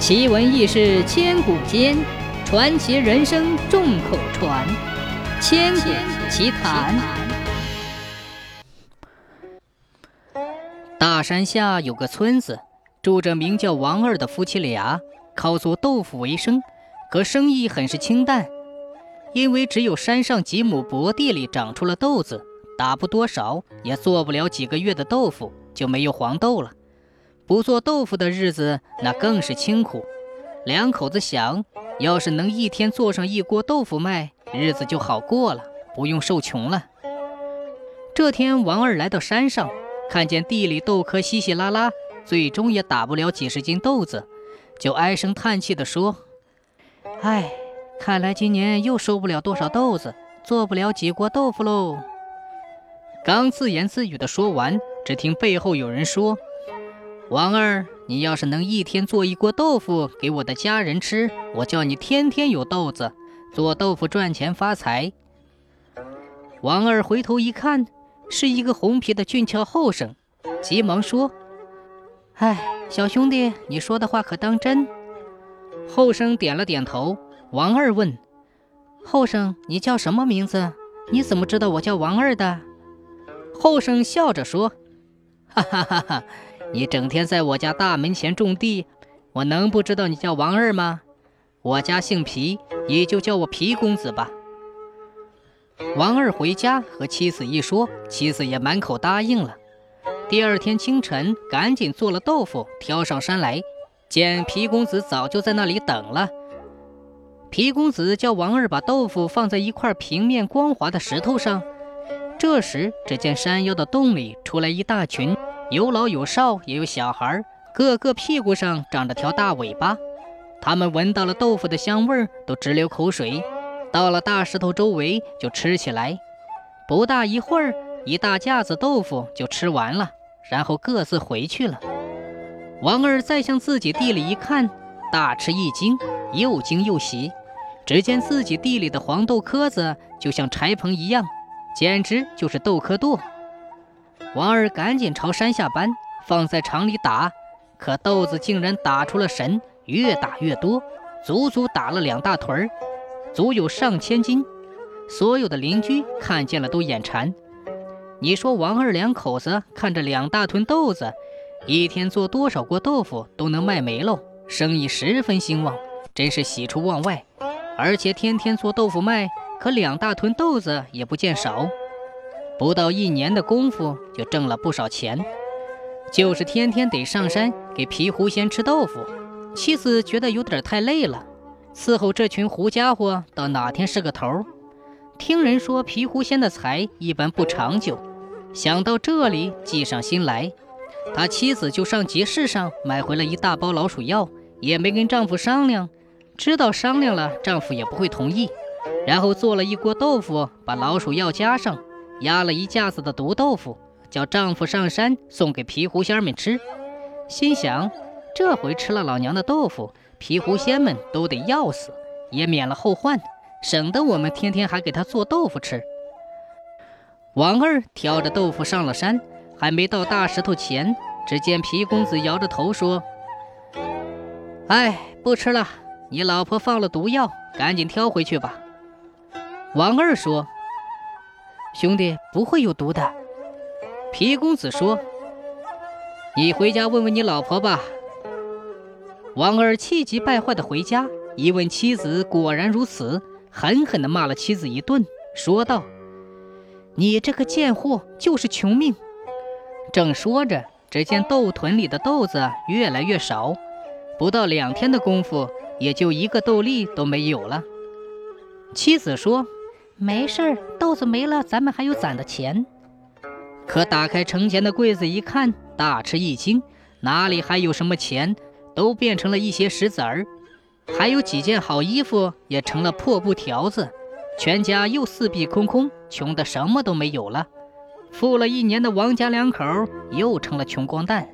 奇闻异事千古间，传奇人生众口传。千古奇谈。大山下有个村子，住着名叫王二的夫妻俩，靠做豆腐为生，可生意很是清淡，因为只有山上几亩薄地里长出了豆子，打不多少，也做不了几个月的豆腐，就没有黄豆了。不做豆腐的日子，那更是清苦。两口子想，要是能一天做上一锅豆腐卖，日子就好过了，不用受穷了。这天，王二来到山上，看见地里豆壳稀稀拉拉，最终也打不了几十斤豆子，就唉声叹气地说：“唉，看来今年又收不了多少豆子，做不了几锅豆腐喽。”刚自言自语地说完，只听背后有人说。王二，你要是能一天做一锅豆腐给我的家人吃，我叫你天天有豆子做豆腐赚钱发财。王二回头一看，是一个红皮的俊俏后生，急忙说：“哎，小兄弟，你说的话可当真？”后生点了点头。王二问：“后生，你叫什么名字？你怎么知道我叫王二的？”后生笑着说：“哈哈哈哈。”你整天在我家大门前种地，我能不知道你叫王二吗？我家姓皮，你就叫我皮公子吧。王二回家和妻子一说，妻子也满口答应了。第二天清晨，赶紧做了豆腐，挑上山来，见皮公子早就在那里等了。皮公子叫王二把豆腐放在一块平面光滑的石头上。这时，只见山腰的洞里出来一大群。有老有少，也有小孩，个个屁股上长着条大尾巴。他们闻到了豆腐的香味儿，都直流口水。到了大石头周围就吃起来。不大一会儿，一大架子豆腐就吃完了，然后各自回去了。王二再向自己地里一看，大吃一惊，又惊又喜。只见自己地里的黄豆壳子就像柴棚一样，简直就是豆壳垛。王二赶紧朝山下搬，放在厂里打，可豆子竟然打出了神，越打越多，足足打了两大屯儿，足有上千斤。所有的邻居看见了都眼馋。你说王二两口子看着两大屯豆子，一天做多少锅豆腐都能卖没喽，生意十分兴旺，真是喜出望外。而且天天做豆腐卖，可两大屯豆子也不见少。不到一年的功夫，就挣了不少钱。就是天天得上山给皮狐仙吃豆腐，妻子觉得有点太累了，伺候这群狐家伙到哪天是个头。听人说皮狐仙的财一般不长久，想到这里，计上心来，他妻子就上集市上买回了一大包老鼠药，也没跟丈夫商量，知道商量了丈夫也不会同意，然后做了一锅豆腐，把老鼠药加上。压了一架子的毒豆腐，叫丈夫上山送给皮狐仙们吃。心想，这回吃了老娘的豆腐，皮狐仙们都得要死，也免了后患，省得我们天天还给他做豆腐吃。王二挑着豆腐上了山，还没到大石头前，只见皮公子摇着头说：“哎，不吃了，你老婆放了毒药，赶紧挑回去吧。”王二说。兄弟不会有毒的，皮公子说：“你回家问问你老婆吧。”王二气急败坏的回家，一问妻子，果然如此，狠狠的骂了妻子一顿，说道：“你这个贱货，就是穷命！”正说着，只见豆屯里的豆子越来越少，不到两天的功夫，也就一个豆粒都没有了。妻子说。没事儿，豆子没了，咱们还有攒的钱。可打开城前的柜子一看，大吃一惊，哪里还有什么钱？都变成了一些石子儿，还有几件好衣服也成了破布条子，全家又四壁空空，穷得什么都没有了。富了一年的王家两口又成了穷光蛋。